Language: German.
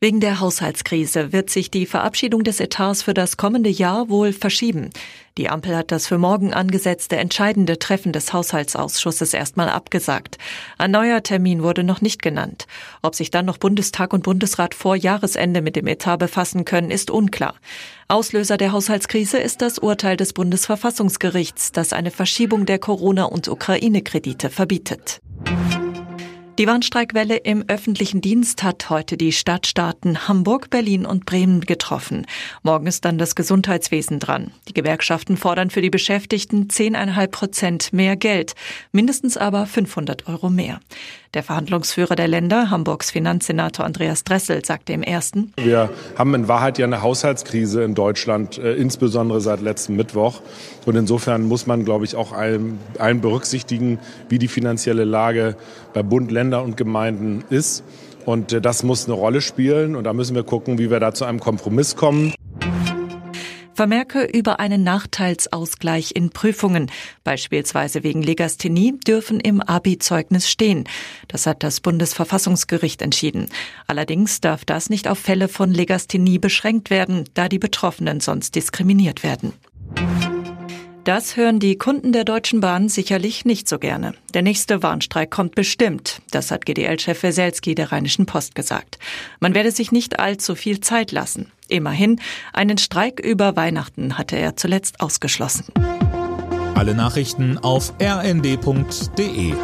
Wegen der Haushaltskrise wird sich die Verabschiedung des Etats für das kommende Jahr wohl verschieben. Die Ampel hat das für morgen angesetzte entscheidende Treffen des Haushaltsausschusses erstmal abgesagt. Ein neuer Termin wurde noch nicht genannt. Ob sich dann noch Bundestag und Bundesrat vor Jahresende mit dem Etat befassen können, ist unklar. Auslöser der Haushaltskrise ist das Urteil des Bundesverfassungsgerichts, das eine Verschiebung der Corona- und Ukraine-Kredite verbietet. Die Warnstreikwelle im öffentlichen Dienst hat heute die Stadtstaaten Hamburg, Berlin und Bremen getroffen. Morgen ist dann das Gesundheitswesen dran. Die Gewerkschaften fordern für die Beschäftigten 10,5 Prozent mehr Geld, mindestens aber 500 Euro mehr. Der Verhandlungsführer der Länder, Hamburgs Finanzsenator Andreas Dressel, sagte im ersten, Wir haben in Wahrheit ja eine Haushaltskrise in Deutschland, äh, insbesondere seit letztem Mittwoch. Und insofern muss man, glaube ich, auch allen, allen berücksichtigen, wie die finanzielle Lage bei Bund, Länder und Gemeinden ist. Und äh, das muss eine Rolle spielen. Und da müssen wir gucken, wie wir da zu einem Kompromiss kommen. Vermerke über einen Nachteilsausgleich in Prüfungen, beispielsweise wegen Legasthenie, dürfen im Abi-Zeugnis stehen. Das hat das Bundesverfassungsgericht entschieden. Allerdings darf das nicht auf Fälle von Legasthenie beschränkt werden, da die Betroffenen sonst diskriminiert werden. Das hören die Kunden der Deutschen Bahn sicherlich nicht so gerne. Der nächste Warnstreik kommt bestimmt. Das hat GDL-Chef Weselski der Rheinischen Post gesagt. Man werde sich nicht allzu viel Zeit lassen. Immerhin, einen Streik über Weihnachten hatte er zuletzt ausgeschlossen. Alle Nachrichten auf rnd.de